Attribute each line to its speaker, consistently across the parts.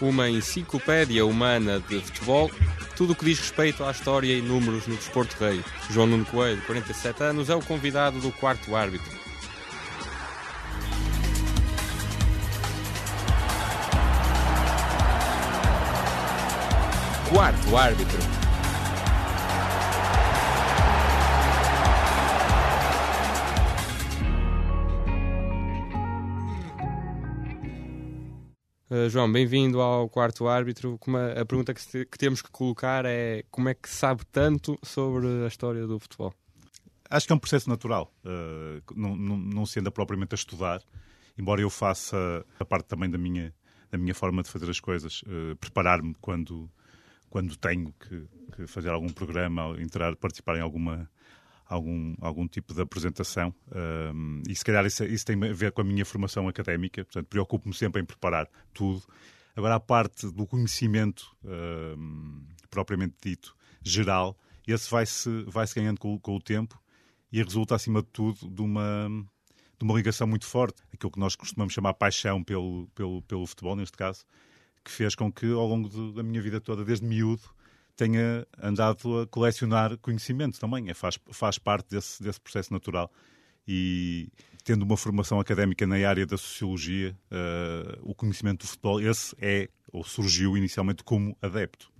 Speaker 1: uma enciclopédia humana de futebol, tudo o que diz respeito à história e números no desporto rei. João Nuno Coelho, 47 anos, é o convidado do quarto árbitro. Quarto árbitro. Uh, João, bem-vindo ao quarto árbitro. A, a pergunta que, se, que, temos que colocar é como é que sabe tanto sobre a história do futebol?
Speaker 2: Acho que é um processo natural, uh, não, não, não se anda propriamente a estudar, embora eu faça a parte também da minha, da minha forma de fazer as coisas, uh, preparar-me quando, quando tenho que, que, fazer algum programa, entrar, participar em alguma, algum, algum tipo de apresentação. Um, e se calhar isso, isso, tem a ver com a minha formação académica, portanto, preocupo-me sempre em preparar tudo. Agora, a parte do conhecimento um, propriamente dito, geral, esse vai-se vai -se ganhando com, com, o tempo e resulta, acima de tudo, de uma, de uma ligação muito forte, aquilo que nós costumamos chamar paixão pelo, pelo, pelo futebol, neste caso, que fez com que, ao longo de, da minha vida toda, desde miúdo, tenha andado a colecionar conhecimento também. É, faz, faz parte desse, desse processo natural. E tendo uma formação académica na área da sociologia, uh, o conhecimento do futebol, esse é, ou surgiu inicialmente como adepto.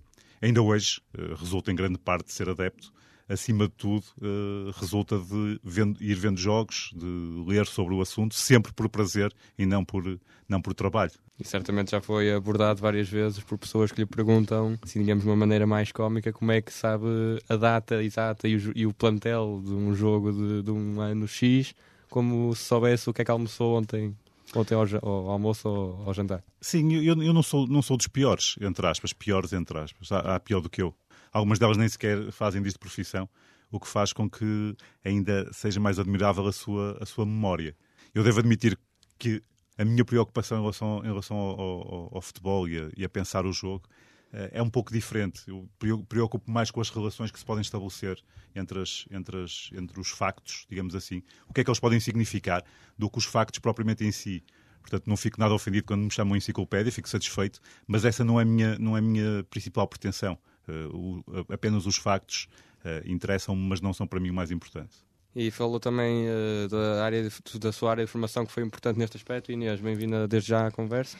Speaker 2: Ainda hoje uh, resulta em grande parte de ser adepto, acima de tudo, uh, resulta de vendo, ir vendo jogos, de ler sobre o assunto, sempre por prazer e não por, não por trabalho.
Speaker 1: E certamente já foi abordado várias vezes por pessoas que lhe perguntam, assim, digamos de uma maneira mais cómica, como é que sabe a data exata e o, e o plantel de um jogo de, de, um ano X, como se soubesse o que é que almoçou ontem. Ontem ao, ao almoço ou ao jantar?
Speaker 2: Sim, eu, eu não, sou, não sou dos piores, entre aspas, piores entre aspas. Há, há pior do que eu. Algumas delas nem sequer fazem disto profissão, o que faz com que ainda seja mais admirável a sua, a sua memória. Eu devo admitir que a minha preocupação em relação, em relação ao, ao, ao futebol e a, e a, pensar o jogo uh, é um pouco diferente. Eu preocupo mais com as relações que se podem estabelecer entre, as, entre, as, entre os factos, digamos assim. O que é que eles podem significar do que os factos propriamente em si. Portanto, não fico nada ofendido quando me chamam enciclopédia, fico satisfeito, mas essa não é a minha, não é minha principal pretensão. Uh, o, apenas os factos uh, interessam-me, mas não são para mim o mais importante.
Speaker 1: E falou também uh, da, área de, da sua área de formação que foi importante neste aspecto. Inês, bem-vinda desde já à conversa.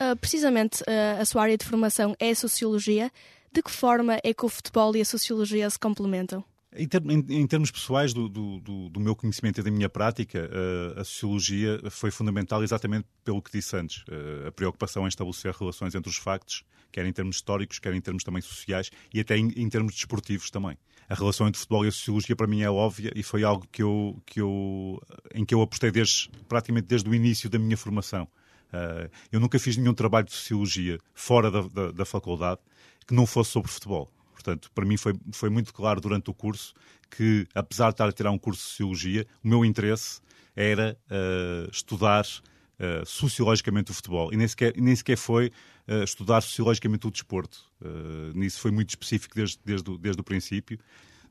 Speaker 3: Uh, precisamente, uh, a sua área de formação é a Sociologia. De que forma é que o futebol e a Sociologia se complementam?
Speaker 2: Em, ter, em, em, termos pessoais do, do, do, meu conhecimento e da minha prática, uh, a sociologia foi fundamental exatamente pelo que disse antes. Uh, a preocupação em estabelecer relações entre os factos, quer em termos históricos, quer em termos também sociais e até em, em termos desportivos também. A relação entre futebol e a sociologia para mim é óbvia e foi algo que eu, que eu, em que eu apostei desde, praticamente desde o início da minha formação. Uh, eu nunca fiz nenhum trabalho de sociologia fora da, da, da faculdade que não fosse sobre futebol. Portanto, para mim foi, foi muito claro durante o curso que, apesar de estar a tirar um curso de Sociologia, o meu interesse era uh, estudar uh, sociologicamente o futebol. E nem sequer, nem sequer foi uh, estudar sociologicamente o desporto. nisso foi muito específico desde, desde, desde o princípio.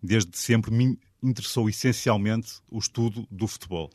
Speaker 2: Desde sempre me interessou essencialmente o estudo do futebol.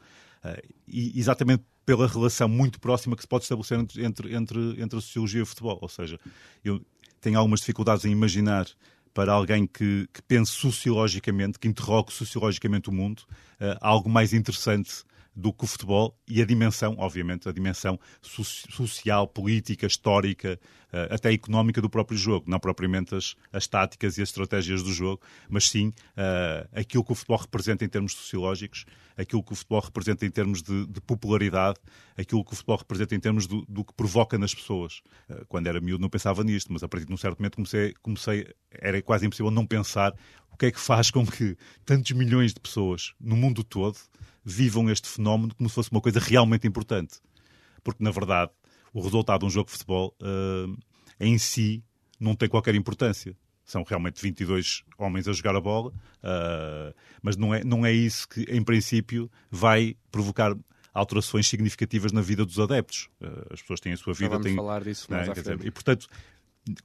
Speaker 2: e exatamente pela relação muito próxima que se pode estabelecer entre, entre, entre a sociologia e o futebol. Ou seja, eu tenho algumas dificuldades em imaginar para alguém que, que pense sociologicamente, que interrogue sociologicamente o mundo, uh, algo mais interessante do que o futebol e a dimensão, obviamente, a dimensão so social, política, histórica, uh, até económica do próprio jogo. Não propriamente as, as táticas e as estratégias do jogo, mas sim uh, aquilo que o futebol representa em termos sociológicos, aquilo que o futebol representa em termos de, de popularidade, aquilo que o futebol representa em termos do, do que provoca nas pessoas. Uh, quando era miúdo não pensava nisto, mas a partir de um certo momento comecei, comecei, era quase impossível não pensar o que é que faz com que tantos milhões de pessoas no mundo todo vivam este fenómeno como se fosse uma coisa realmente importante. Porque, na verdade, o resultado de um jogo de futebol uh, em si não tem qualquer importância. São realmente 22 homens a jogar a bola, uh, mas não é, não é isso que, em princípio, vai provocar alterações significativas na vida dos adeptos. Uh, as pessoas têm a sua vida.
Speaker 1: Vamos
Speaker 2: têm,
Speaker 1: falar disso mais
Speaker 2: né, dizer, E, portanto,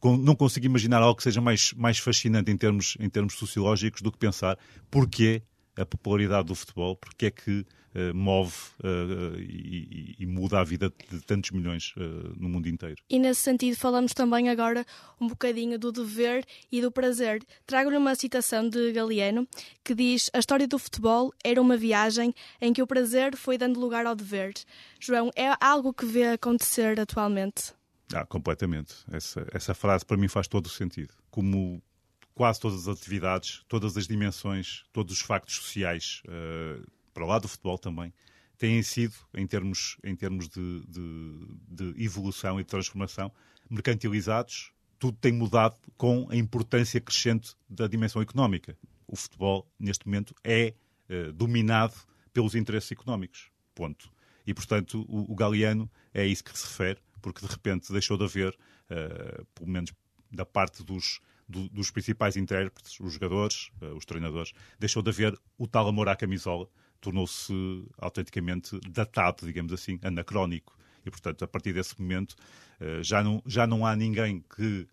Speaker 2: não consigo imaginar algo que seja mais, mais fascinante em termos, em termos sociológicos do que pensar porquê a popularidade do futebol, porque é que uh, move uh, e, e, muda a vida de tantos milhões uh, no mundo inteiro.
Speaker 3: E nesse sentido, falamos também agora um bocadinho do dever e do prazer. Trago-lhe uma citação de Galeano que diz: A história do futebol era uma viagem em que o prazer foi dando lugar ao dever. João, é algo que vê acontecer atualmente?
Speaker 2: Ah, completamente. Essa, essa frase para mim faz todo o sentido. Como quase todas as atividades, todas as dimensões, todos os factos sociais, uh, para lá do futebol também, têm sido, em termos, em termos de, de, de, evolução e de transformação, mercantilizados. Tudo tem mudado com a importância crescente da dimensão económica. O futebol, neste momento, é uh, dominado pelos interesses económicos. Ponto. E, portanto, o, o Galeano é isso que se refere, porque de repente deixou de haver, uh, pelo menos da parte dos, do, dos principais intérpretes, os jogadores, uh, os treinadores, deixou de haver o tal amor à camisola, tornou-se autenticamente datado, digamos assim, anacrónico. E, portanto, a partir desse momento, uh, já, não, já não há ninguém que,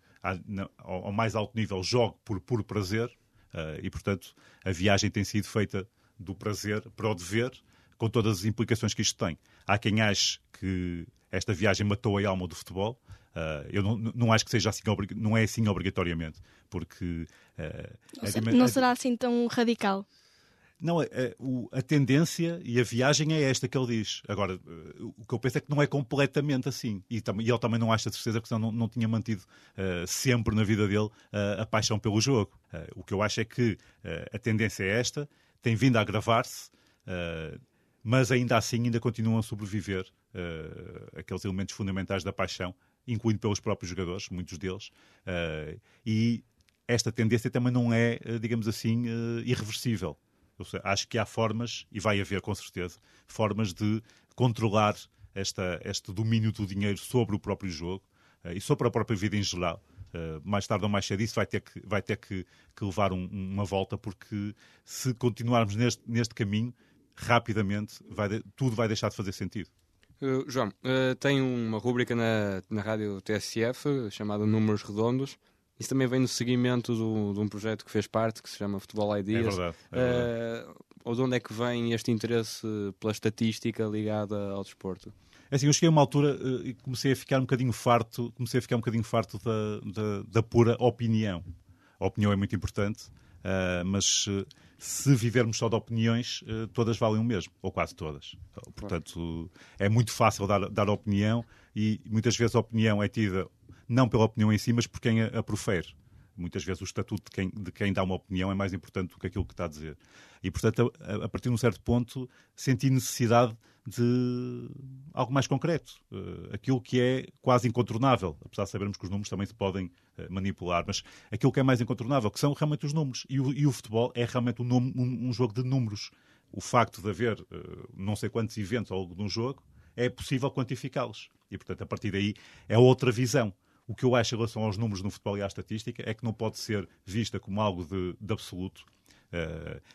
Speaker 2: ao, mais alto nível, jogue por puro prazer, uh, e, portanto, a viagem tem sido feita do prazer para o dever, com todas as implicações que isto tem. Há quem ache que esta viagem matou a alma do futebol, Uh, eu não, não acho que seja assim, não é assim obrigatoriamente, porque...
Speaker 3: Uh, não, não será assim tão radical?
Speaker 2: Não, a, a, a, tendência e a viagem é esta que ele diz. Agora, o que eu penso é que não é completamente assim. E, e ele também não acha de certeza, porque senão não, não tinha mantido uh, sempre na vida dele uh, a paixão pelo jogo. Uh, o que eu acho é que a tendência é esta, tem vindo a agravar-se, mas ainda assim ainda continuam a sobreviver aqueles elementos fundamentais da paixão incluindo pelos próprios jogadores, muitos deles, uh, e esta tendência também não é, eh, digamos assim, uh, irreversível. Acho que há formas, e vai haver com certeza, formas de controlar esta, este domínio do dinheiro sobre o próprio jogo uh, e sobre a própria vida em geral. Uh, mais tarde ou mais cedo isso vai ter que, vai ter que, que levar um, uma volta, porque se continuarmos neste, neste caminho, rapidamente vai de, tudo vai deixar de fazer sentido.
Speaker 1: Uh, João, uh, tem uma rúbrica na, na rádio TSF chamada Números Redondos. Isso também vem no seguimento do, de um projeto que fez parte, que se chama Futebol Ideas.
Speaker 2: É verdade. É verdade.
Speaker 1: Uh, ou de onde é que vem este interesse pela estatística ligada ao desporto?
Speaker 2: É assim, eu cheguei a uma altura e comecei a ficar um bocadinho farto, comecei a ficar um bocadinho farto da, da, da pura opinião. A opinião é muito importante, mas se vivermos só de opiniões, eh, todas valem o mesmo, ou quase todas. Portanto, é muito fácil dar, dar opinião e muitas vezes a opinião é tida não pela opinião em si, mas por quem a, a profere. Muitas vezes o estatuto de quem, de quem dá uma opinião é mais importante do que aquilo que está a dizer. E, portanto, a, a partir de um certo ponto, senti necessidade de algo mais concreto. Uh, aquilo que é quase incontornável, apesar de sabermos que os números também se podem uh, manipular, mas aquilo que é mais incontornável, que são realmente os números. E o, e o futebol é realmente um, um, um, jogo de números. O facto de haver uh, não sei quantos eventos ao longo de um jogo, é possível quantificá-los. E, portanto, a partir daí é outra visão. O que eu acho em relação aos números no futebol e à estatística é que não pode ser vista como algo de, de absoluto,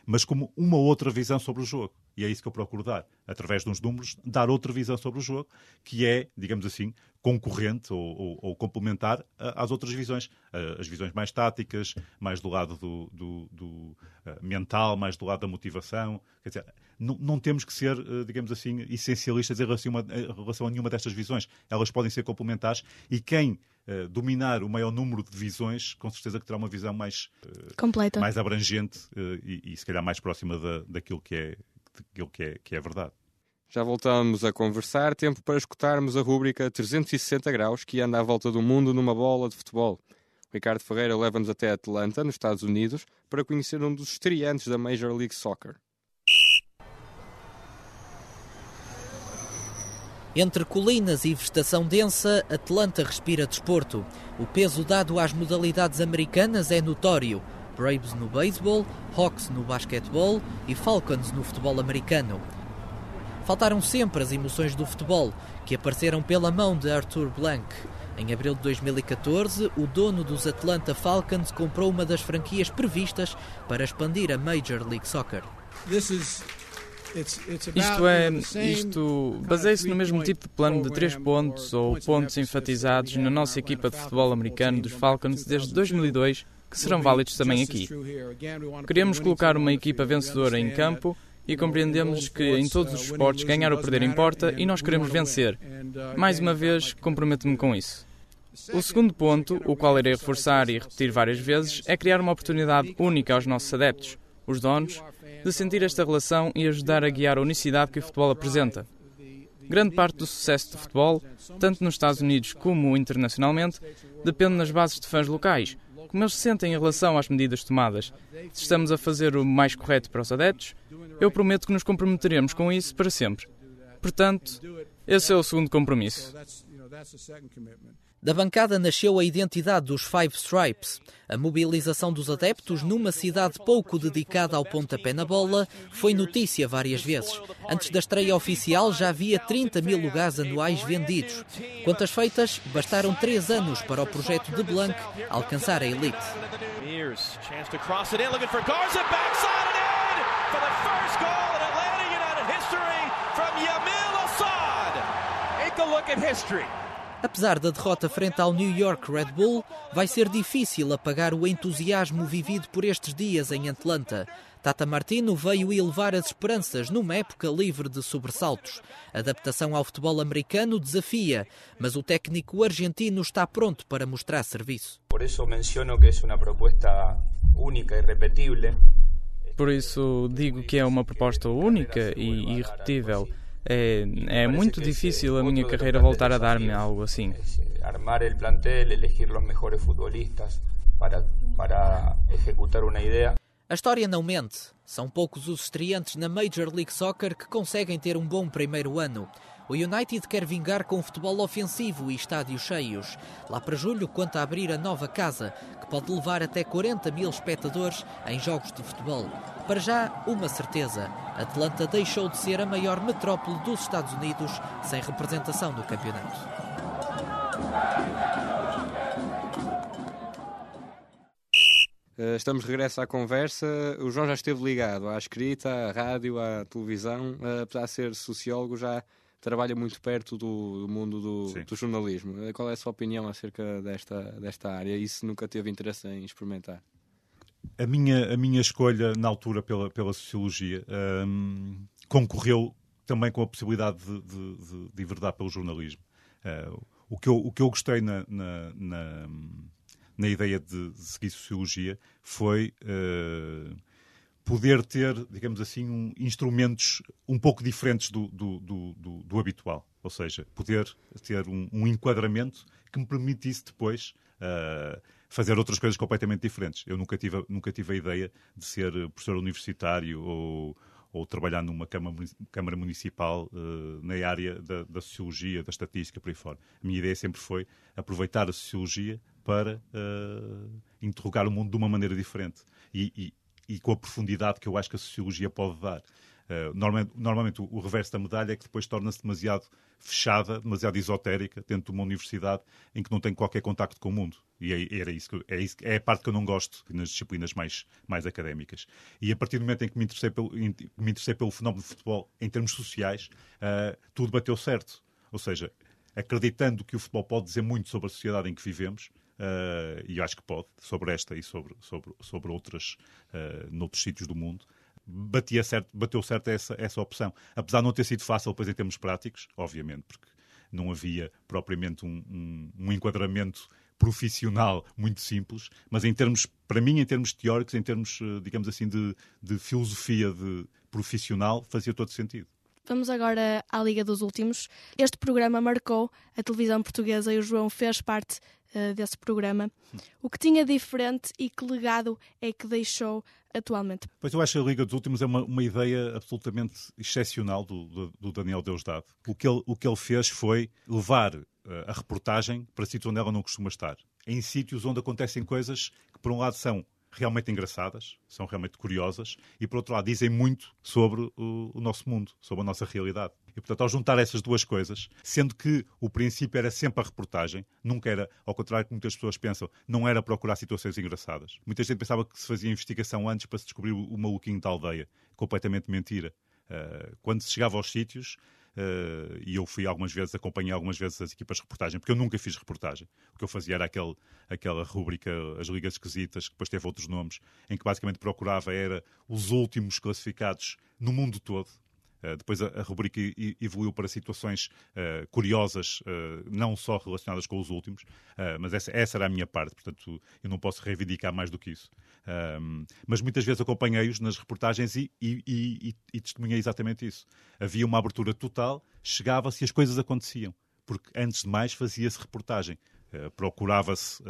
Speaker 2: mas como uma outra visão sobre o jogo. E é isso que eu procuro dar, através de uns números, dar outra visão sobre o jogo, que é, digamos assim, concorrente ou, ou, ou complementar às outras visões. As visões mais táticas, mais do lado do, do, do eh, mental, mais do lado da motivação. Quer dizer, não, não temos que ser, digamos assim, essencialistas em relação, a, em relação a nenhuma destas visões. Elas podem ser complementares e quem uh, dominar o maior número de visões, com certeza que terá uma visão mais,
Speaker 3: uh, Completa.
Speaker 2: mais abrangente uh, e, e, se calhar mais próxima da, daquilo que é, daquilo que é, que é verdade.
Speaker 1: Já voltamos a conversar, tempo para escutarmos a rúbrica 360 graus que anda à volta do mundo numa bola de futebol. Ricardo Ferreira leva-nos até Atlanta, nos Estados Unidos, para conhecer um dos estreantes da Major League Soccer.
Speaker 4: Entre colinas e vegetação densa, Atlanta respira desporto. O peso dado às modalidades americanas é notório. Braves no beisebol, Hawks no basquetebol e Falcons no futebol americano. Faltaram sempre as emoções do futebol, que apareceram pela mão de Arthur Blank. Em abril de 2014, o dono dos Atlanta Falcons comprou uma das franquias previstas para expandir a Major League Soccer.
Speaker 5: Isto é, isto baseia-se no mesmo tipo de plano de três pontos ou pontos enfatizados na nossa equipa de futebol americano dos Falcons desde 2002 que serão válidos também aqui. Queremos colocar uma equipa vencedora em campo e compreendemos que em todos os esportes ganhar ou perder importa e nós queremos vencer. Mais uma vez, comprometo-me com isso. O segundo ponto, o qual irei reforçar e repetir várias vezes, é criar uma oportunidade única aos nossos adeptos, os donos, de sentir esta relação e ajudar a guiar a unicidade que o futebol apresenta. Grande parte do sucesso do futebol, tanto nos Estados Unidos como internacionalmente, depende nas bases de fãs locais, como eles se sentem em relação às medidas tomadas. Se estamos a fazer o mais correto para os adeptos, eu prometo que nos comprometeremos com isso para sempre. Portanto, esse é o segundo compromisso.
Speaker 4: Da bancada nasceu a identidade dos Five Stripes. A mobilização dos adeptos numa cidade pouco dedicada ao pontapé na bola foi notícia várias vezes. Antes da estreia oficial já havia 30 mil lugares anuais vendidos. Quantas feitas, bastaram três anos para o projeto de Blanc alcançar a elite. history. Apesar da derrota frente ao New York Red Bull, vai ser difícil apagar o entusiasmo vivido por estes dias em Atlanta. Tata Martino veio elevar as esperanças numa época livre de sobressaltos. A adaptação ao futebol americano desafia, mas o técnico argentino está pronto para mostrar serviço.
Speaker 6: Por isso menciono que é uma proposta única e repetível.
Speaker 5: Por isso digo que é uma proposta única e irrepetível. É, é muito difícil a minha carreira voltar a dar-me algo assim.
Speaker 6: Armar o plantel, elegir os melhores futbolistas para, para executar uma ideia.
Speaker 4: A história não mente. São poucos os estreantes na Major League Soccer que conseguem ter um bom primeiro ano. O United quer vingar com futebol ofensivo e estádios cheios. Lá para julho conta abrir a nova casa, que pode levar até 40 mil espectadores em jogos de futebol. Para já, uma certeza: Atlanta deixou de ser a maior metrópole dos Estados Unidos sem representação no campeonato.
Speaker 1: Eh, estamos de regresso à conversa. O João já esteve ligado à escrita, à rádio, à televisão. Eh, apesar de ser sociólogo, já trabalha muito perto do, do mundo do, do, jornalismo. Qual é a sua opinião acerca desta, desta área? E se nunca teve interesse em experimentar?
Speaker 2: A minha, a minha escolha na altura pela, pela sociologia um, concorreu também com a possibilidade de, de, de, de enverdar pelo jornalismo. Uh, o, que eu, o que eu gostei na, na, na, na ideia de, seguir sociologia foi uh, poder ter, digamos assim, um, instrumentos um pouco diferentes do, do, do, do, habitual. Ou seja, poder ter um, um, enquadramento que me permitisse depois uh, fazer outras coisas completamente diferentes. Eu nunca tive, nunca tive a ideia de ser professor universitário ou, ou trabalhar numa câmara Municipal uh, na área da, da, Sociologia, da Estatística, por aí fora. A minha ideia sempre foi aproveitar a Sociologia para uh, interrogar o mundo de uma maneira diferente. E, e, e com a profundidade que eu acho que a sociologia pode dar. Uh, normalmente, normalmente o, reverso da medalha é que depois torna-se demasiado fechada, demasiado esotérica dentro de uma universidade em que não tem qualquer contacto com o mundo. E é, era isso que, é, isso, é a parte que eu não gosto nas disciplinas mais, mais académicas. E a partir do momento em que me interessei pelo, me interessei pelo fenómeno de futebol em termos sociais, uh, tudo bateu certo. Ou seja, acreditando que o futebol pode dizer muito sobre a sociedade em que vivemos, uh, e acho que pode, sobre esta e sobre, sobre, sobre outras, uh, noutros sítios do mundo, batia certo, bateu certo essa, essa opção. Apesar de não ter sido fácil depois em termos práticos, obviamente, porque não havia propriamente um, um, um enquadramento profissional muito simples, mas em termos, para mim, em termos teóricos, em termos, eh, digamos assim, de, de filosofia de profissional, fazia todo sentido.
Speaker 3: Vamos agora à Liga dos Últimos. Este programa marcou a televisão portuguesa e o João fez parte uh, desse programa. O que tinha diferente e que legado é que deixou atualmente?
Speaker 2: Pois eu acho a Liga dos Últimos é uma, uma ideia absolutamente excepcional do, do, do Daniel Deusdado. O que, ele, o que ele fez foi levar uh, a reportagem para sítios onde ela não costuma estar. Em sítios onde acontecem coisas que, por um lado, são realmente engraçadas, são realmente curiosas e, por outro lado, dizem muito sobre o, o, nosso mundo, sobre a nossa realidade. E, portanto, ao juntar essas duas coisas, sendo que o princípio era sempre a reportagem, nunca era, ao contrário do que muitas pessoas pensam, não era procurar situações engraçadas. Muita gente pensava que se fazia investigação antes para se descobrir o, maluquinho da aldeia. Completamente mentira. Uh, quando se chegava aos sítios, uh, e eu fui algumas vezes, acompanhei algumas vezes as equipas de reportagem, porque eu nunca fiz reportagem. O que eu fazia era aquele, aquela rúbrica, as ligas esquisitas, que depois teve outros nomes, em que basicamente procurava era os últimos classificados no mundo todo, Uh, depois a, a, rubrica evoluiu para situações uh, curiosas, uh, não só relacionadas com os últimos, mas essa, essa, era a minha parte, portanto eu não posso reivindicar mais do que isso. Mas muitas vezes acompanhei-os nas reportagens e, e, e, e, testemunhei exatamente isso. Havia uma abertura total, chegava-se e as coisas aconteciam, porque antes de mais fazia-se reportagem. Procurava-se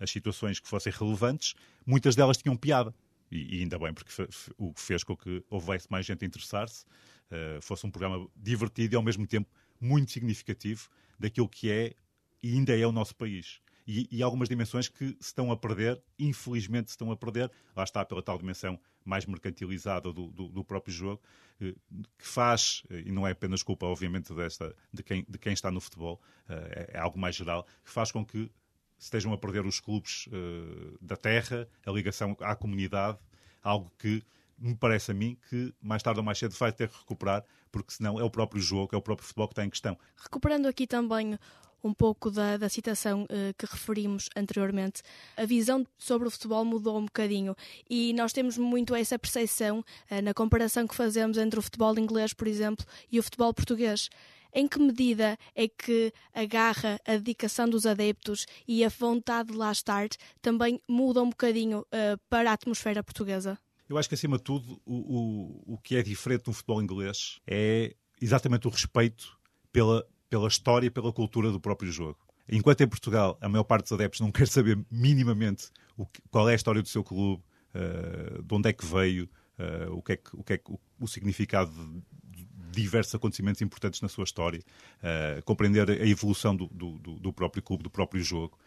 Speaker 2: as situações que fossem relevantes, muitas delas tinham piada e, e ainda bem, porque o que fez com que houvesse mais gente a interessar-se, uh, fosse um programa divertido e ao mesmo tempo muito significativo daquilo que é e ainda é o nosso país. E, e, algumas dimensões que se estão a perder, infelizmente se estão a perder, lá está pela tal dimensão mais mercantilizada do, do, do próprio jogo, eh, que faz, e não é apenas culpa, obviamente, desta, de, quem, de quem está no futebol, eh, é, é algo mais geral, que faz com que estejam a perder os clubes da terra, a ligação à comunidade, algo que me parece a mim que mais tarde ou mais cedo vai ter que recuperar, porque senão é o próprio jogo, é o próprio futebol que está em questão.
Speaker 3: Recuperando aqui também um pouco da, da citação uh, que referimos anteriormente, a visão sobre o futebol mudou um bocadinho e nós temos muito essa percepção uh, na comparação que fazemos entre o futebol inglês, por exemplo, e o futebol português. Em que medida é que a garra, a dedicação dos adeptos e a vontade de lá estar também mudam um bocadinho uh, para a atmosfera portuguesa?
Speaker 2: Eu acho que, acima de tudo, o, o, o que é diferente no futebol inglês é exatamente o respeito pela, pela história e pela cultura do próprio jogo. Enquanto em Portugal a maior parte dos adeptos não quer saber minimamente que, qual é a história do seu clube, uh, de onde é que veio, uh, o que é que, o, que é que, o, o significado diversos acontecimentos importantes na sua história, uh, compreender a evolução do, do, do, próprio clube, do próprio jogo.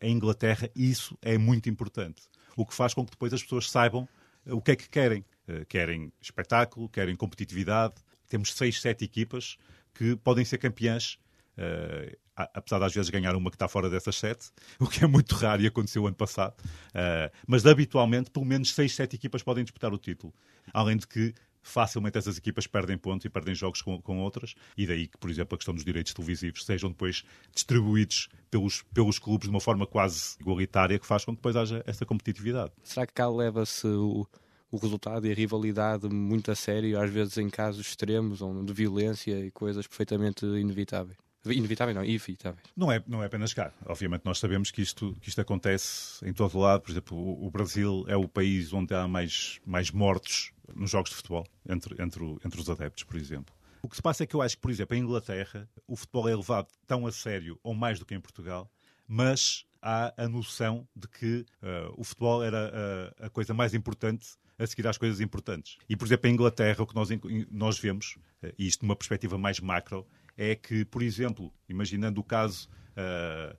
Speaker 2: Em Inglaterra, isso é muito importante. O que faz com que depois as pessoas saibam o que é que querem. Querem espetáculo, querem competitividade. Temos seis, sete equipas que podem ser campeãs Uh, apesar de às vezes ganhar uma que está fora dessas sete, o que é muito raro e aconteceu ano passado. Uh, mas habitualmente, pelo menos seis, sete equipas podem disputar o título. Além de que facilmente essas equipas perdem pontos e perdem jogos com, com, outras, e daí que, por exemplo, a questão dos direitos televisivos sejam depois distribuídos pelos, pelos clubes de uma forma quase igualitária, que faz com que depois haja essa competitividade.
Speaker 1: Será que cá leva-se o, o resultado e a rivalidade muito a sério, às vezes em casos extremos, de violência e coisas perfeitamente inevitáveis? Inevitável, não, evitáveis.
Speaker 2: Não é, não é apenas cá. Obviamente, nós sabemos que isto, que isto acontece em todo lado. Por exemplo, o, o Brasil é o país onde há mais, mais mortos nos jogos de futebol, entre, entre, entre os adeptos, por exemplo. O que se passa é que eu acho que, por exemplo, em Inglaterra, o futebol é levado tão a sério ou mais do que em Portugal, mas há a noção de que uh, o futebol era a, a, coisa mais importante a seguir às coisas importantes. E, por exemplo, em Inglaterra, o que nós, nós vemos, uh, e isto numa perspectiva mais macro, é que, por exemplo, imaginando o caso uh,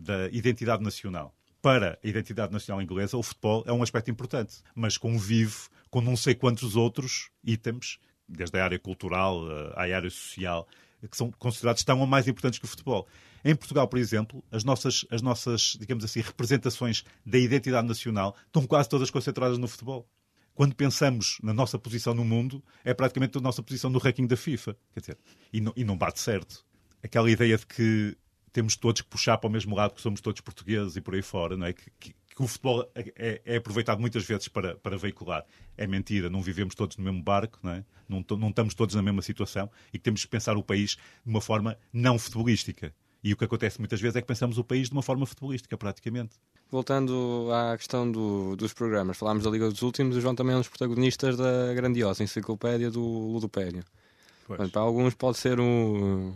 Speaker 2: da identidade nacional, para a identidade nacional inglesa, o futebol é um aspecto importante, mas convive com não sei quantos outros itens, desde a área cultural à área social, que são considerados tão ou mais importantes que o futebol. Em Portugal, por exemplo, as nossas, as nossas, digamos assim, representações da identidade nacional estão quase todas concentradas no futebol. Quando pensamos na nossa posição no mundo, é praticamente a nossa posição no ranking da FIFA. Quer dizer, e não, e não bate certo. Aquela ideia de que temos todos que puxar para o mesmo lado, que somos todos portugueses e por aí fora, não é? Que, que, que o futebol é, é, aproveitado muitas vezes para, para veicular. É mentira, não vivemos todos no mesmo barco, não, é? não, não estamos todos na mesma situação e que temos que pensar o país de uma forma não futebolística. E o que acontece muitas vezes é que pensamos o país de uma forma futebolística, praticamente.
Speaker 1: Voltando à questão do, dos programas, falámos da Liga dos Últimos, o João também é um dos protagonistas da grandiosa enciclopédia do Ludopédio. para alguns pode ser um,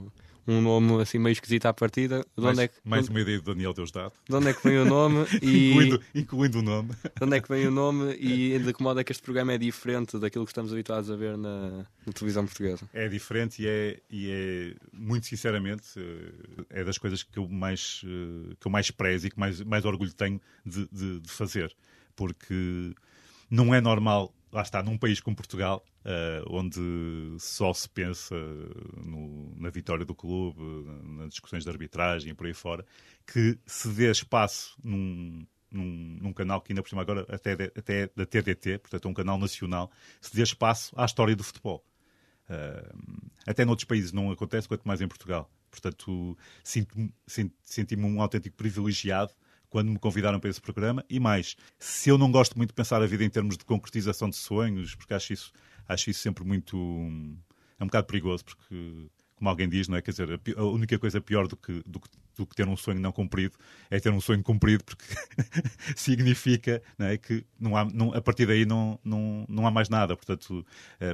Speaker 1: um nome assim meio esquisito à partida.
Speaker 2: De mais, é que, mais uma ideia do Daniel Deusdado.
Speaker 1: De onde é que vem o nome
Speaker 2: e... incluindo, incluindo o nome.
Speaker 1: De onde é que vem o nome e de que modo é que este programa é diferente daquilo que estamos habituados a ver na, na televisão portuguesa?
Speaker 2: É diferente e é, e é, muito sinceramente, eh, é das coisas que eu mais, eh, que eu mais prezo e que mais, mais orgulho tenho de, de, de fazer. Porque não é normal lá está, num país como Portugal, uh, onde só se pensa no, na vitória do clube, nas discussões de arbitragem e por aí fora, que se dê espaço num, num, num, canal que ainda por cima agora até, até é da TDT, portanto é um canal nacional, se dê espaço à história do futebol. Uh, até noutros países não acontece, quanto mais em Portugal. Portanto, sinto-me senti um autêntico privilegiado quando me convidaram para esse programa. E mais, se eu não gosto muito de pensar a vida em termos de concretização de sonhos, porque acho isso, acho isso sempre muito. É um bocado perigoso, porque como alguém diz, não é? Quer dizer, a única coisa pior do que, do, do que ter um sonho não cumprido é ter um sonho cumprido, porque significa não é, que não há, não, a partir daí não, não, não há mais nada. Portanto, uh,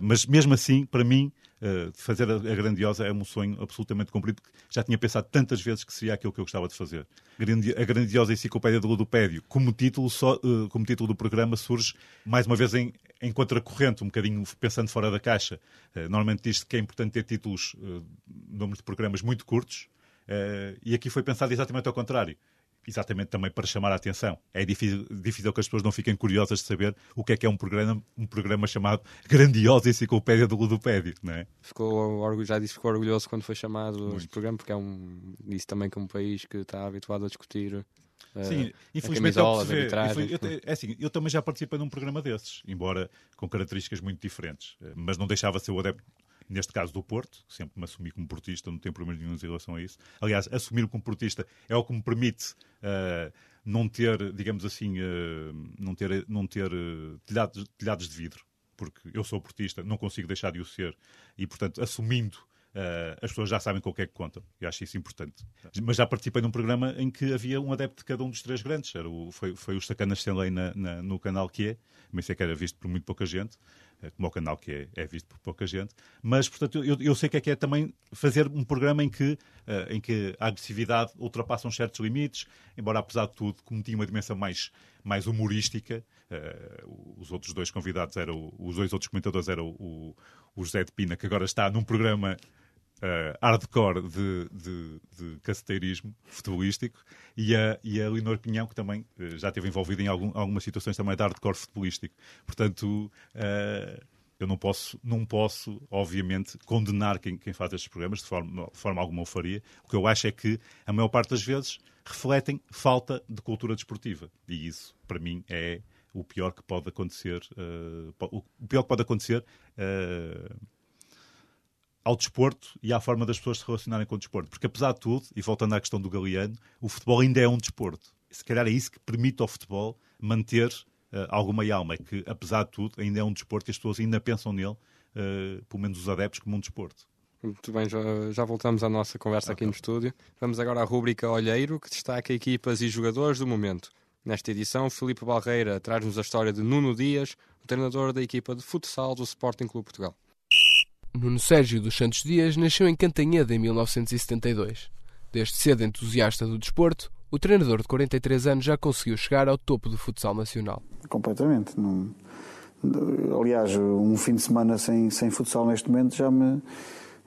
Speaker 2: mas mesmo assim, para mim, uh, fazer a, a, grandiosa é um sonho absolutamente cumprido, porque já tinha pensado tantas vezes que seria aquilo que eu gostava de fazer. A grandiosa enciclopédia do ludopédio, como título, só, uh, como título do programa, surge mais uma vez em, em contracorrente, um bocadinho pensando fora da caixa. normalmente diz-se que é importante ter títulos número de programas muito curtos, uh, e aqui foi pensado exatamente ao contrário. Exatamente também para chamar a atenção. É difícil, difícil que as pessoas não fiquem curiosas de saber o que é que é um programa, um programa chamado Grandiosa Enciclopédia do Ludopédio, não é?
Speaker 1: Ficou, já disse que ficou orgulhoso quando foi chamado Muito. este programa, porque é um, disse também que é um país que está habituado a discutir
Speaker 2: eh, Sim, infelizmente é o que se vê. Eu, é assim, eu também já participei num programa desses, embora com características muito diferentes, eh, mas não deixava ser o adepto neste caso do Porto, sempre me assumi como portista, não tenho problemas nenhum em relação a isso. Aliás, assumir-me como portista é o que me permite uh, não ter, digamos assim, uh, não ter, não ter uh, telhados, telhados de vidro, porque eu sou portista, não consigo deixar de o ser, e portanto, assumindo as pessoas já sabem com o que é que contam. Eu acho isso importante. Mas já participei num programa em que havia um adepto de cada um dos três grandes. Era o, foi, foi o Sacanas Stanley na, na, no canal que é, mas sei que era visto por muito pouca gente. Eh, como o canal que é, é, visto por pouca gente, mas, portanto, eu, eu, sei que é que é também fazer um programa em que, uh, em que a agressividade ultrapassa uns certos limites, embora, apesar de tudo, como tinha uma dimensão mais, mais humorística, uh, os outros dois convidados eram, os dois outros comentadores eram o, o José de Pina, que agora está num programa uh, hardcore de, de, de caceteirismo futebolístico e a, e a Leonor Pinhão, que também uh, já esteve envolvida em algum, algumas situações também de hardcore futebolístico. Portanto, uh, eu não posso, não posso, obviamente, condenar quem, quem faz estes programas, de forma, forma alguma o faria. O que eu acho é que, a maior parte das vezes, refletem falta de cultura desportiva. E isso, para mim, é o pior que pode acontecer. Uh, o pior que pode acontecer ao desporto e à forma das pessoas se relacionarem com o desporto. Porque, apesar de tudo, e voltando à questão do Galeano, o futebol ainda é um desporto. Se calhar é isso que permite ao futebol manter uh, alguma alma, é que, apesar de tudo, ainda é um desporto e as pessoas ainda pensam nele, uh, pelo menos os adeptos, como um desporto.
Speaker 1: Muito bem, já, já voltamos à nossa conversa aqui no estúdio. Vamos agora à rúbrica Olheiro, que destaca equipas e jogadores do momento. Nesta edição, Felipe Barreira traz-nos a história de Nuno Dias, o treinador da equipa de futsal do Sporting Clube Portugal.
Speaker 7: Nuno Sérgio dos Santos Dias nasceu em Cantanhede em 1972. Desde cedo entusiasta do desporto, o treinador de 43 anos já conseguiu chegar ao topo do futsal nacional.
Speaker 8: Completamente. Não... Aliás, um fim de semana sem, sem futsal neste momento já me,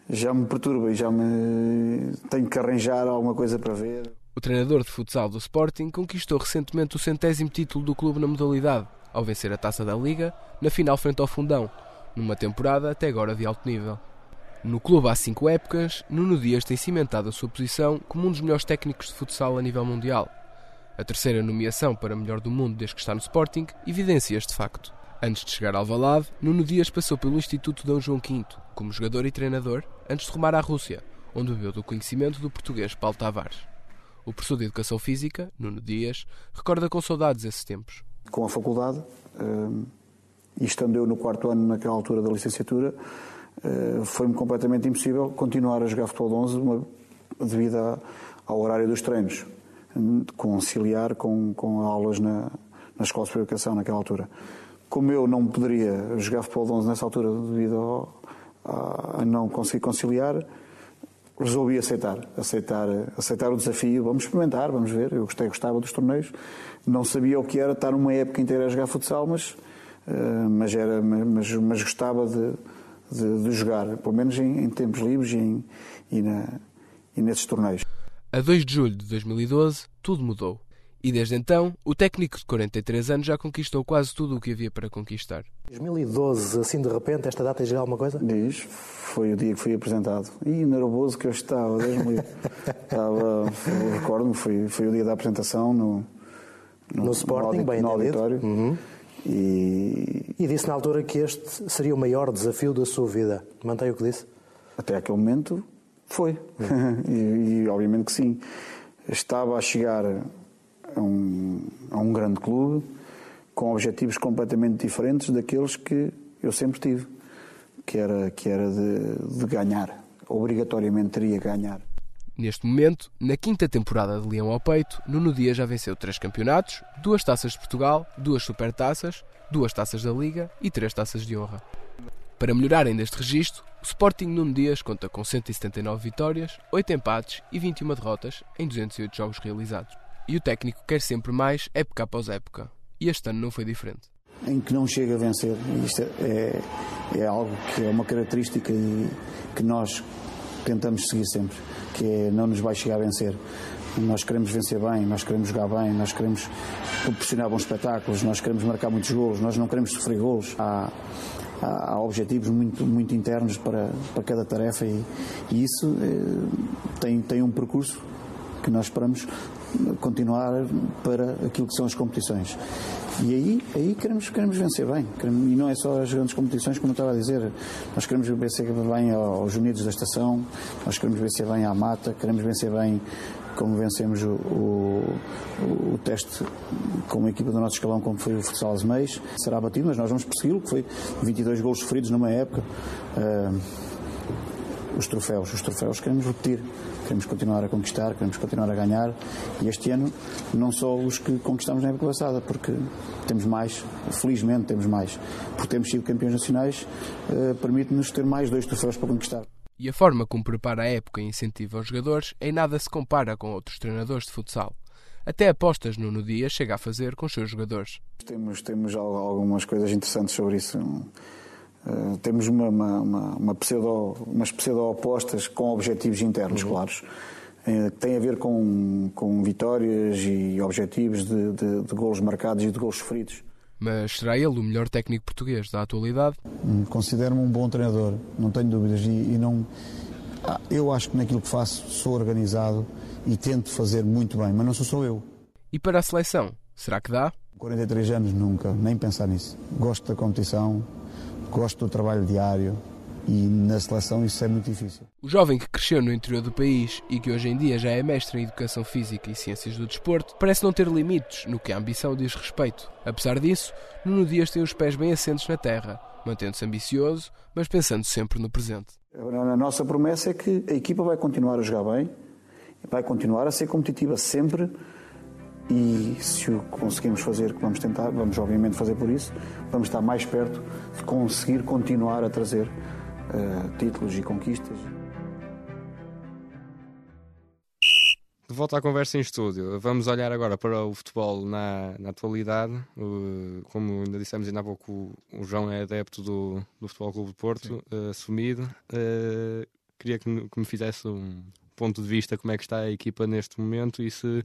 Speaker 8: já me perturba e já me tenho que arranjar alguma coisa para ver.
Speaker 7: O treinador de futsal do Sporting conquistou recentemente o centésimo título do clube na modalidade, ao vencer a taça da Liga na final frente ao Fundão, numa temporada até agora de alto nível. No clube há cinco épocas, Nuno Dias tem cimentado a sua posição como um dos melhores técnicos de futsal a nível mundial. A terceira nomeação para melhor do mundo desde que está no Sporting evidencia este facto. Antes de chegar ao Valade, Nuno Dias passou pelo Instituto Dom João V, como jogador e treinador, antes de rumar à Rússia, onde bebeu do conhecimento do português Paulo Tavares. O professor de Educação Física, Nuno Dias, recorda com saudades esses tempos.
Speaker 8: Com a faculdade, hum, e estando eu no quarto ano naquela altura da licenciatura, eh, foi-me completamente impossível continuar a jogar futebol de 11 uma, devido ao horário dos treinos, conciliar com, com aulas na, na Escola de Educação naquela altura. Como eu não poderia jogar futebol de 11 nessa altura devido ao, a, não conseguir conciliar, resolvi aceitar, aceitar, aceitar o desafio. Vamos experimentar, vamos ver. Eu gostei, gostava dos torneios. Não sabia o que era estar uma época inteira a jogar futsal, mas mas, era, mas, mas gostava de, de, de, jogar, pelo menos em, em tempos livres e, em, e, na, e nesses torneios.
Speaker 7: A 2 de julho de 2012, tudo mudou. E desde então, o técnico de 43 anos já conquistou quase tudo o que havia para conquistar.
Speaker 9: 2012, assim de repente, esta data diz alguma coisa?
Speaker 8: Diz, foi o dia que fui apresentado. E nervoso que eu estava, estava, recordo-me, foi, foi o dia da apresentação no,
Speaker 9: no, no Sporting,
Speaker 8: no,
Speaker 9: bem
Speaker 8: no auditório. Uhum
Speaker 9: E... e disse na altura que este seria o maior desafio da sua vida. Mantém o que disse?
Speaker 8: Até aquele momento foi. e, e, obviamente que sim. Estava a chegar a um, a um grande clube com objetivos completamente diferentes daqueles que eu sempre tive, que era, que era de, de ganhar. Obrigatoriamente teria que ganhar.
Speaker 7: Neste momento, na quinta temporada de Leão ao Peito, Nuno Dias já venceu três campeonatos, duas taças de Portugal, duas supertaças, duas taças da Liga e três taças de honra. Para melhorar ainda este registro, o Sporting Nuno Dias conta com 179 vitórias, 8 empates e 21 derrotas em 208 jogos realizados. E o técnico quer sempre mais, época após época. E este ano não foi diferente.
Speaker 8: Em que não chega a vencer. Isto é, é algo que é uma característica que nós tentamos seguir sempre, que é não nos vai chegar a vencer. Nós queremos vencer bem, nós queremos jogar bem, nós queremos proporcionar bons espetáculos, nós queremos marcar muitos golos, nós não queremos sofrer golos. Há, há, há objetivos muito, muito internos para, para cada tarefa e, e isso eh, tem, tem um percurso que nós esperamos continuar para aquilo que são as competições. E aí, aí queremos, queremos vencer bem. Queremos, e não é só as grandes competições, como eu estava a dizer. Nós queremos vencer bem aos Unidos da Estação, nós queremos vencer bem à Mata, queremos vencer bem como vencemos o, o, o, teste com uma equipa do nosso escalão, como foi o Futsal Meios. Será batido, mas nós vamos persegui-lo, que foi 22 gols sofridos numa época. Uh, os troféus, os troféus queremos repetir queremos continuar a conquistar, queremos continuar a ganhar e este ano não só os que conquistamos na época passada, porque temos mais, felizmente temos mais, porque temos sido campeões nacionais, uh, permite-nos ter mais dois troféus para conquistar.
Speaker 7: E a forma como prepara a época e incentiva os jogadores em nada se compara com outros treinadores de futsal. Até apostas no no dia chega a fazer com os seus jogadores.
Speaker 8: Temos, temos algumas coisas interessantes sobre isso. Uh, temos uma, uma, uma, uma, pseudo, umas pseudo-opostas com objetivos internos uhum. claros. Uh, tem a ver com, com vitórias e objetivos de, de, de golos marcados e de golos sofridos.
Speaker 7: Mas será ele o melhor técnico português da atualidade?
Speaker 8: Hum, considero-me um bom treinador, não tenho dúvidas. E, e não, ah, eu acho que naquilo que faço sou organizado e tento fazer muito bem, mas não sou só eu.
Speaker 7: E para a seleção, será que dá?
Speaker 8: 43 anos nunca, nem pensar nisso. Gosto da competição, gosto do trabalho diário e na seleção isso é muito difícil.
Speaker 7: O jovem que cresceu no interior do país e que hoje em dia já é mestre em Educação Física e Ciências do Desporto parece não ter limites no que a ambição diz respeito. Apesar disso, Nuno Dias tem os pés bem assentos na terra, mantendo-se ambicioso, mas pensando sempre no presente.
Speaker 8: A nossa promessa é que a equipa vai continuar a jogar bem, vai continuar a ser competitiva sempre e se o conseguimos fazer, que vamos tentar, vamos obviamente fazer por isso, vamos estar mais perto de conseguir continuar a trazer uh, títulos e conquistas.
Speaker 1: De volta à conversa em estúdio, vamos olhar agora para o futebol na, na atualidade. Uh, como ainda dissemos ainda há pouco, o, João é adepto do, do Futebol Clube de Porto, uh, assumido. queria que, que me fizesse um ponto de vista como é que está a equipa neste momento e se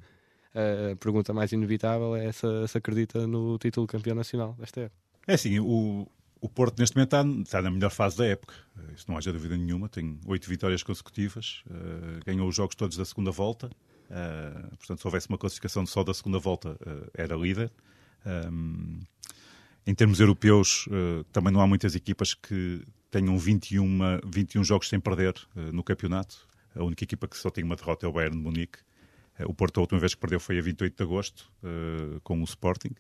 Speaker 1: a pergunta mais inevitável é se, se acredita no título campeão nacional desta época.
Speaker 2: É assim, o, o Porto neste momento está, está, na melhor fase da época, isso não haja dúvida nenhuma, tem oito vitórias consecutivas, uh, ganhou os jogos todos da segunda volta, uh, portanto se houvesse uma classificação só da segunda volta uh, era líder. Um, em termos europeus, também não há muitas equipas que tenham 21, 21 jogos sem perder no campeonato. A única equipa que só tem uma derrota é o Bayern de Munique. O Porto, a última vez que perdeu foi a 28 de agosto, uh, com o Sporting.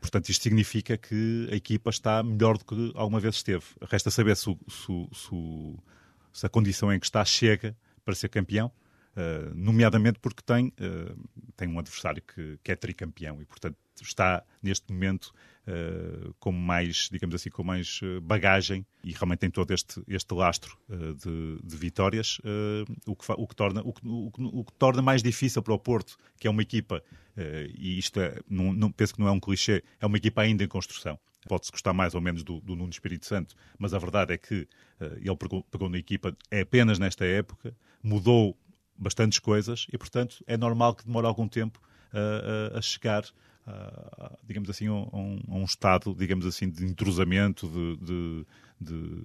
Speaker 2: Portanto, isto significa que a equipa está melhor do que alguma vez esteve. Resta saber se, se, se, se a condição em que está chega para ser campeão, uh, nomeadamente porque tem, tem um adversário que, que é tricampeão e, portanto, está neste momento uh, com mais, digamos assim, com mais eh, bagagem e realmente tem todo este, este lastro uh, de, de, vitórias, uh, o, que, o, que torna, o, que, o, que, torna mais difícil para o Porto, que é uma equipa, e isto é, não, não, penso que não é um clichê, é uma equipa ainda em construção. Pode-se gostar mais ou menos do, do Nuno Espírito Santo, mas a verdade é que ele pegou, pegou na equipa é apenas nesta época, mudou bastantes coisas e, portanto, é normal que demore algum tempo a, a chegar digamos assim, a um, a um, estado, digamos assim, de entrosamento, de, de, de,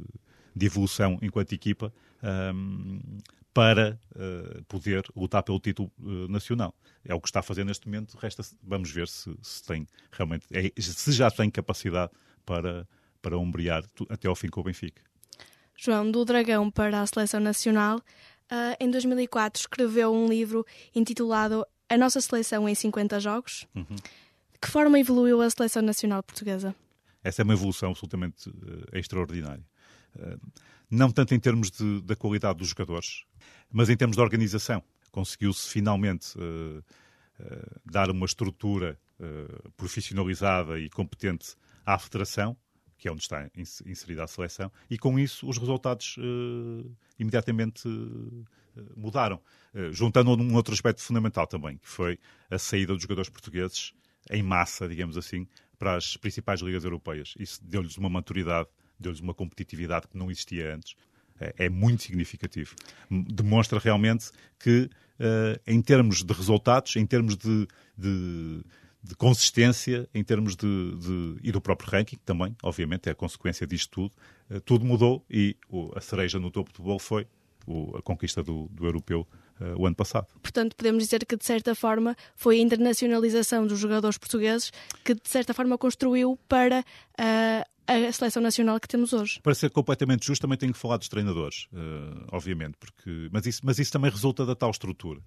Speaker 2: de evolução enquanto equipa um, para uh, poder lutar pelo título uh, nacional. É o que está a fazer neste momento. Resta vamos ver se, se tem realmente é, se já tem capacidade para para ombrear até ao fim com o Benfica.
Speaker 3: João, do Dragão para a Seleção Nacional, uh, em 2004 escreveu um livro intitulado A Nossa Seleção em 50 Jogos. Uhum. Que forma evoluiu a Seleção Nacional Portuguesa?
Speaker 2: Essa é uma evolução absolutamente uh, extraordinária. Uh, não tanto em termos de, da qualidade dos jogadores, mas em termos de organização. Conseguiu-se finalmente dar uma estrutura profissionalizada e competente à Federação, que é onde está inserida a seleção, e com isso os resultados uh, imediatamente uh, mudaram. Uh, juntando um outro aspecto fundamental também, que foi a saída dos jogadores portugueses em massa, digamos assim, para as principais ligas europeias. Isso deu-lhes uma maturidade, deu-lhes uma competitividade que não existia antes. É, é muito significativo. Demonstra realmente que, em termos de resultados, em termos de, de de consistência em termos de, de, e do próprio ranking também, obviamente, é a consequência disto tudo. Uh, tudo mudou e a cereja no topo do bolo foi o, a conquista do, do europeu uh, o ano passado.
Speaker 3: Portanto, podemos dizer que, de certa forma, foi a internacionalização dos jogadores portugueses que, de certa forma, construiu para uh, a seleção nacional que temos hoje.
Speaker 2: Para ser completamente justo, também tenho que falar dos treinadores, obviamente, porque, mas, isso, mas isso também resulta da tal estrutura.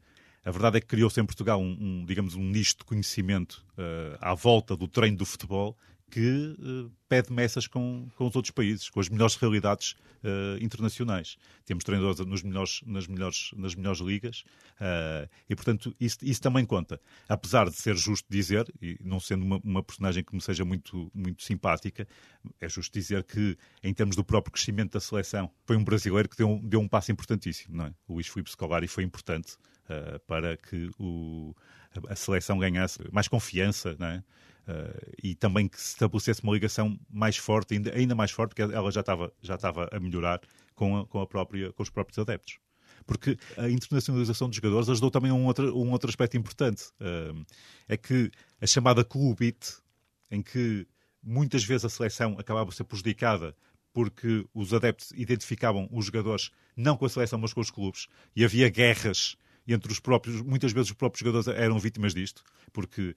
Speaker 2: A verdade é que criou-se em Portugal um, um, digamos, um nicho de conhecimento uh, à volta do treino do futebol que uh, pede messas com, com os outros países, com as melhores realidades uh, internacionais. Temos treinadores nos melhores, nas, melhores, nas melhores ligas uh, e, portanto, isso, isso, também conta. Apesar de ser justo dizer, e não sendo uma, uma, personagem que me seja muito, muito simpática, é justo dizer que, em termos do próprio crescimento da seleção, foi um brasileiro que deu, deu um passo importantíssimo. Não é? O Luís Filipe Scolari foi importante para que o, a seleção ganhasse mais confiança uh, e também que se estabelecesse uma ligação mais forte, ainda, ainda mais forte, porque ela já estava, já estava a melhorar com, a, com, a própria, com os próprios adeptos porque a internacionalização dos jogadores ajudou também a um outro, um outro aspecto importante. Uh, é que a chamada clubite, em que muitas vezes a seleção acabava por ser prejudicada porque os adeptos identificavam os jogadores não com a seleção, mas com os clubes, e havia guerras entre os próprios, muitas vezes os próprios jogadores eram vítimas disto, porque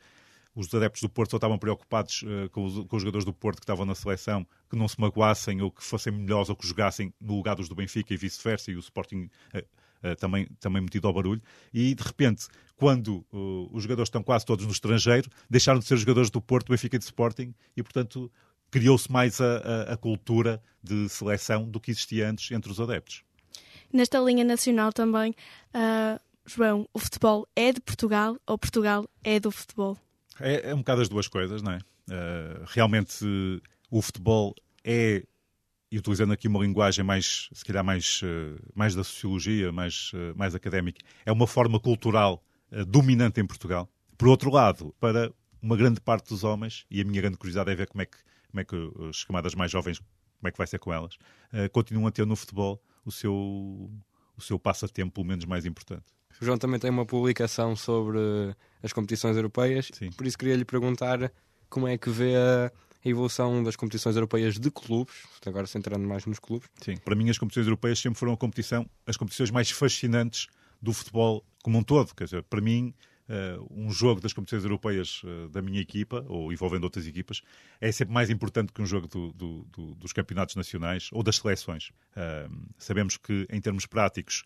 Speaker 2: os adeptos do Porto só estavam preocupados uh, com, os, com, os, jogadores do Porto que estavam na seleção, que não se magoassem ou que fossem melhores ou que jogassem no lugar dos do Benfica e vice-versa, e o Sporting uh, uh, também, também metido ao barulho. E de repente, quando os jogadores estão quase todos no estrangeiro, deixaram de ser jogadores do Porto, Benfica e do Sporting, e portanto criou-se mais a, a, a cultura de seleção do que existia antes entre os adeptos.
Speaker 3: Nesta linha nacional também, uh, João, o futebol é de Portugal ou Portugal é do futebol?
Speaker 2: É, é um bocado as duas coisas, não é? Uh, realmente o futebol é, e utilizando aqui uma linguagem mais, se calhar mais, uh, mais da sociologia, mais, mais académica, é uma forma cultural dominante em Portugal. Por outro lado, para uma grande parte dos homens, e a minha grande curiosidade é ver como é que, como é que as camadas mais jovens, como é que vai ser com elas, continuam a ter no futebol o seu, o seu passatempo, pelo menos mais importante.
Speaker 1: O João também tem uma publicação sobre as competições europeias, Sim. por isso queria lhe perguntar como é que vê a evolução das competições europeias de clubes, agora centrando mais nos clubes.
Speaker 2: Sim, para mim as competições europeias sempre foram a competição, as competições mais fascinantes do futebol como um todo. Quer dizer, para mim, uh, um jogo das competições europeias uh, da minha equipa, ou envolvendo outras equipas, é sempre mais importante que um jogo do, do, do, dos campeonatos nacionais ou das seleções. Uh, sabemos que, em termos práticos,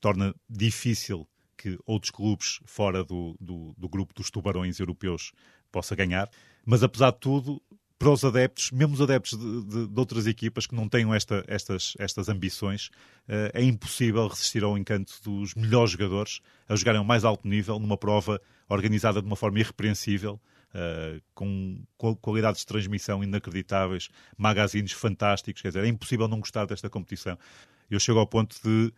Speaker 2: torna difícil que outros clubes fora do, do, do, grupo dos tubarões europeus possa ganhar. Mas apesar de tudo, para os adeptos, mesmo os adeptos de, de, de outras equipas que não tenham esta, estas, estas ambições, uh, é impossível resistir ao encanto dos melhores jogadores a jogarem ao mais alto nível numa prova organizada de uma forma irrepreensível. Uh, com qualidades de transmissão inacreditáveis, magazines fantásticos, quer dizer, é impossível não gostar desta competição. Eu chego ao ponto de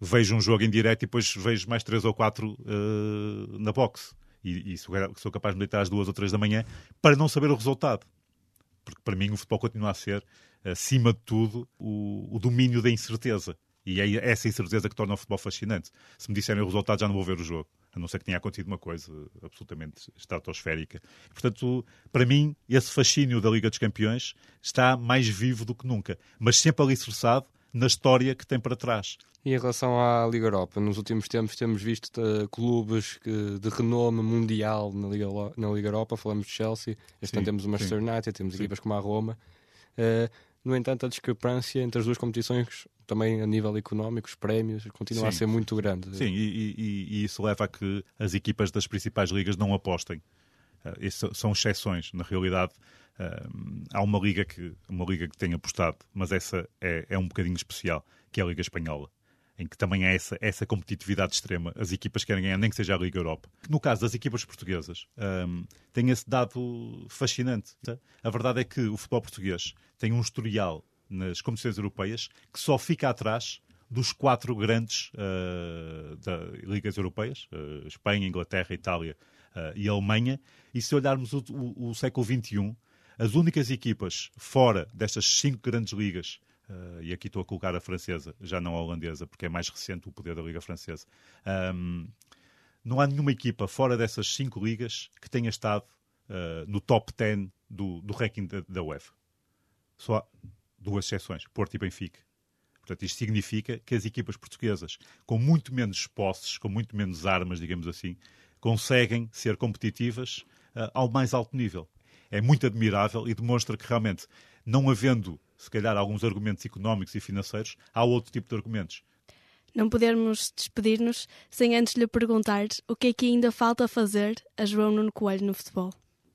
Speaker 2: vejo um jogo em direto e depois vejo mais três ou quatro uh, na box. E, e sou, capaz de me deitar às duas ou três da manhã para não saber o resultado. Porque para mim o futebol continua a ser, acima de tudo, o, o domínio da incerteza. E é essa incerteza que torna o futebol fascinante. Se me disserem o resultado, já não vou ver o jogo. A não ser que tenha acontecido uma coisa absolutamente estratosférica. Portanto, para mim, esse fascínio da Liga dos Campeões está mais vivo do que nunca. Mas sempre alicerçado na história que tem para trás.
Speaker 1: E em relação à Liga Europa, nos últimos tempos temos visto uh, clubes que, de renome mundial na Liga, na Liga Europa, falamos de Chelsea, este ano temos o Manchester. United, temos sim. equipas como a Roma. Uh, no entanto, a discrepância entre as duas competições, também a nível económico, os prémios, continua sim. a ser muito grande.
Speaker 2: Sim, e, e, e, isso leva a que as equipas das principais ligas não apostem. Isso são exceções. Na realidade, uh, há uma liga, que, uma liga que tem apostado, mas essa é, é um bocadinho especial, que é a Liga Espanhola em que também há essa, essa competitividade extrema. As equipas querem ganhar, nem que seja a Liga Europa. No caso das equipas portuguesas, um, tem esse dado fascinante. A verdade é que o futebol português tem um historial nas competições europeias que só fica atrás dos quatro grandes uh, da, ligas europeias, uh, Espanha, Inglaterra, Itália e Alemanha. E se olharmos o, o, o século XXI, as únicas equipas fora destas cinco grandes ligas Uh, e aqui estou a colocar a francesa, já não a holandesa, porque é mais recente o poder da Liga Francesa. Um, não há nenhuma equipa fora dessas cinco ligas que tenha estado uh, no top 10 do, do ranking da, da UEFA. Só há duas exceções, Porto e Benfica. Portanto, isto significa que as equipas portuguesas, com muito menos posses, com muito menos armas, digamos assim, conseguem ser competitivas uh, ao mais alto nível. É muito admirável e demonstra que realmente, não havendo se calhar, alguns argumentos económicos e financeiros, há outro tipo de argumentos.
Speaker 3: Não podemos despedir-nos sem antes lhe perguntar o que é que ainda falta fazer a João Nuno Coelho no futebol.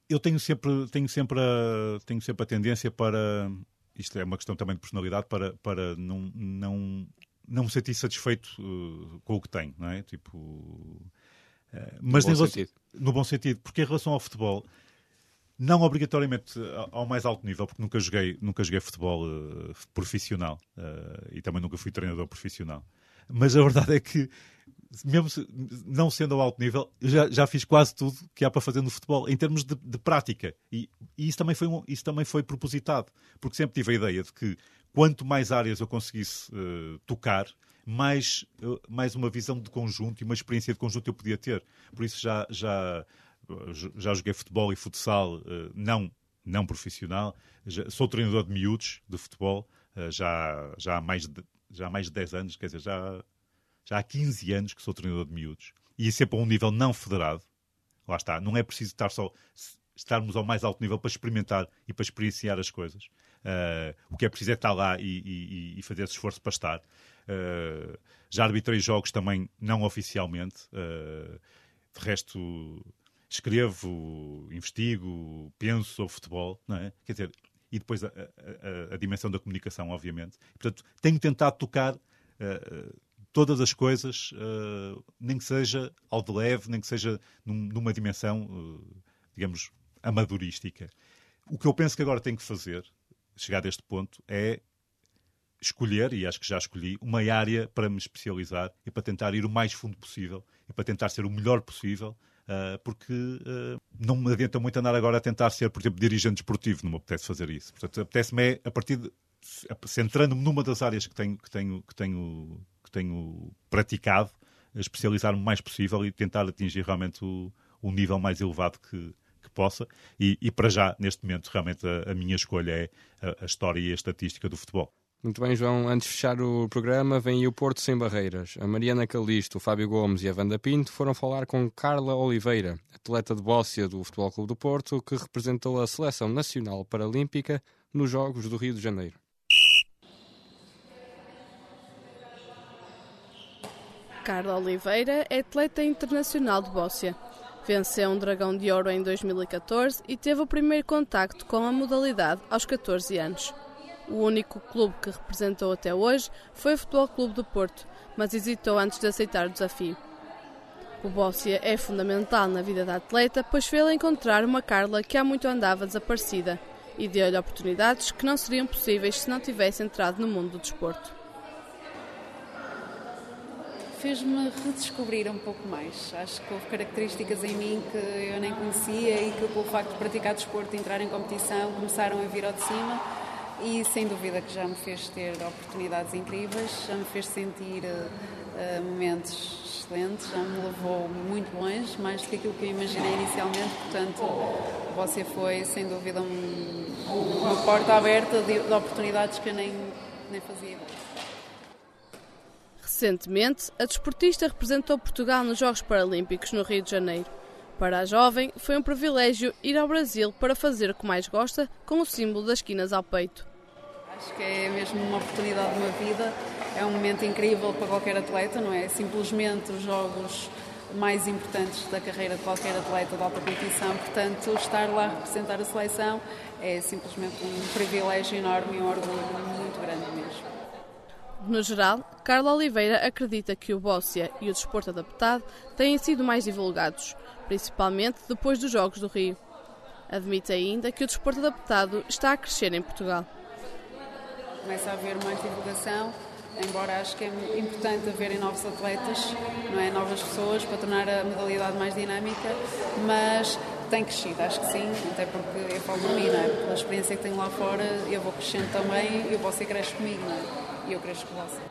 Speaker 2: Eu tenho sempre, tenho sempre, a, tenho sempre a tendência para. Isto é uma questão também de personalidade, para, para não, não, não me sentir satisfeito uh, com o que tenho, não é? Tipo. Uh, mas
Speaker 1: no bom, relação,
Speaker 2: no bom sentido, porque em relação ao futebol, não obrigatoriamente ao mais alto nível, porque nunca joguei, nunca joguei futebol uh, profissional uh, e também nunca fui treinador profissional. Mas a verdade é que, mesmo se, não sendo ao alto nível, já, já fiz quase tudo que há para fazer no futebol, em termos de, de prática. E, e, isso, também foi um, isso também foi propositado, porque sempre tive a ideia de que quanto mais áreas eu conseguisse uh, tocar, mais, mais uma visão de conjunto e uma experiência de conjunto eu podia ter. Por isso já, já já joguei futebol e futsal eh, não, não profissional, já, sou treinador de miúdos de futebol eh, já, já, há mais de, já há mais de 10 anos, quer dizer, já, já há 15 anos que sou treinador de miúdos e sempre a um nível não federado. Lá está, não é preciso estar só estarmos ao mais alto nível para experimentar e para experienciar as coisas. Uh, o que é preciso é estar lá e, e, e fazer esse esforço para estar. Uh, já arbitrei jogos também não oficialmente. Uh, de resto, escrevo, investigo, penso sobre futebol, não é? Quer dizer, e depois a, a, a dimensão da comunicação, obviamente. Portanto, tenho tentado tocar uh, todas as coisas, nem que seja ao de leve, nem que seja num, numa dimensão, digamos, amadorística. O que eu penso que agora tenho que fazer, chegar a este ponto, é escolher, e acho que já escolhi, uma área para me especializar e para tentar ir o mais fundo possível e para tentar ser o melhor possível Uh, porque uh, não me adianta muito andar agora a tentar ser, por exemplo, dirigente esportivo, não me apetece fazer isso. Portanto, apetece-me é, a partir de, centrando-me numa das áreas que tenho, que tenho, que tenho, que tenho praticado, especializar-me o mais possível e tentar atingir realmente o, o nível mais elevado que, que possa. E, e, para já, neste momento, realmente a, a minha escolha é a, a história e a estatística do futebol.
Speaker 1: Muito bem, João. Antes de fechar o programa, vem o Porto Sem Barreiras. A Mariana Calisto, o Fábio Gomes e a Wanda Pinto foram falar com Carla Oliveira, atleta de bóssia do Futebol Clube do Porto, que representou a Seleção Nacional Paralímpica nos Jogos do Rio de Janeiro.
Speaker 10: Carla Oliveira é atleta internacional de bóssia. Venceu um dragão de ouro em 2014 e teve o primeiro contacto com a modalidade aos 14 anos. O único clube que representou até hoje foi o Futebol Clube do Porto, mas hesitou antes de aceitar o desafio. O Bóssia é fundamental na vida da atleta, pois fez-la encontrar uma Carla que há muito andava desaparecida e deu-lhe oportunidades que não seriam possíveis se não tivesse entrado no mundo do desporto.
Speaker 11: Fez-me redescobrir um pouco mais. Acho que houve características em mim que eu nem conhecia e que, com o facto de praticar desporto e entrar em competição, começaram a vir ao de cima e sem dúvida que já me fez ter oportunidades incríveis, já me fez sentir uh, momentos excelentes, já me levou muito longe, mais do que aquilo que eu imaginei inicialmente, portanto você foi sem dúvida um, uma porta aberta de, de oportunidades que eu nem, nem fazia
Speaker 10: Recentemente, a desportista representou Portugal nos Jogos Paralímpicos no Rio de Janeiro. Para a jovem, foi um privilégio ir ao Brasil para fazer o que mais gosta, com o símbolo das quinas ao peito.
Speaker 11: Acho que é mesmo uma oportunidade de uma vida, é um momento incrível para qualquer atleta, não é? Simplesmente os jogos mais importantes da carreira de qualquer atleta de alta competição, portanto, estar lá a representar a seleção é simplesmente um privilégio enorme e um orgulho muito grande mesmo.
Speaker 10: No geral, Carla Oliveira acredita que o bóssia e o desporto adaptado têm sido mais divulgados, principalmente depois dos Jogos do Rio. Admite ainda que o desporto adaptado está a crescer em Portugal
Speaker 11: começa a haver mais divulgação, embora acho que é importante haverem novos atletas, não é? novas pessoas para tornar a modalidade mais dinâmica, mas tem crescido, acho que sim, até porque eu falo de mim, não é? pela experiência que tenho lá fora, eu vou crescendo também e você cresce comigo, não é? e eu cresço com você.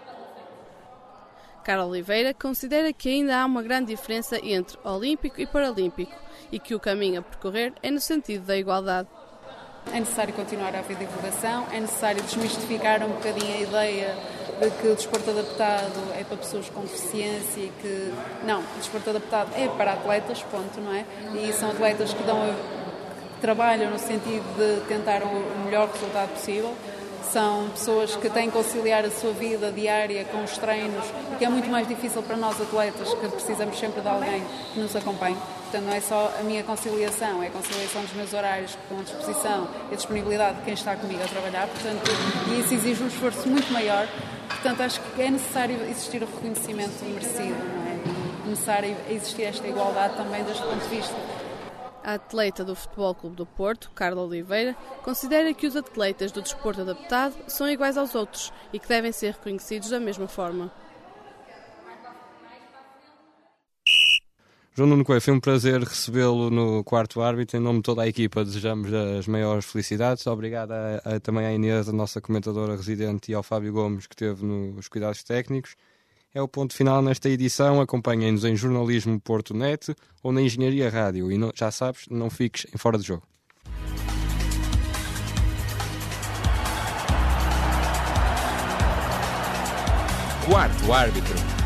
Speaker 10: Carla Oliveira considera que ainda há uma grande diferença entre olímpico e paralímpico e que o caminho a percorrer é no sentido da igualdade.
Speaker 11: É necessário continuar a haver divulgação, é necessário desmistificar um bocadinho a ideia de que o desporto adaptado é para pessoas com deficiência e que não, o desporto adaptado é para atletas, ponto, não é? E são atletas que dão que trabalham no sentido de tentar o melhor resultado possível. São pessoas que têm que conciliar a sua vida diária com os treinos, que é muito mais difícil para nós atletas, que precisamos sempre de alguém que nos acompanhe. Portanto, não é só a minha conciliação, é a conciliação dos meus horários com a disposição e a disponibilidade de quem está comigo a trabalhar, portanto, e isso exige um esforço muito maior. Portanto, acho que é necessário existir o reconhecimento merecido, não é? E necessário existir esta igualdade também deste ponto de vista.
Speaker 10: A atleta do Futebol Clube do Porto, Carla Oliveira, considera que os atletas do desporto adaptado são iguais aos outros e que devem ser reconhecidos da mesma forma.
Speaker 1: João Nuno Coelho, foi um prazer recebê-lo no quarto árbitro. Em nome de toda a equipa, desejamos as maiores felicidades. Obrigado a, a, também à Inês, a nossa comentadora residente, e ao Fábio Gomes, que esteve nos cuidados técnicos. É o ponto final nesta edição. Acompanhem-nos em Jornalismo Porto Net ou na Engenharia Rádio. E não, já sabes, não fiques em fora de jogo. Quarto árbitro.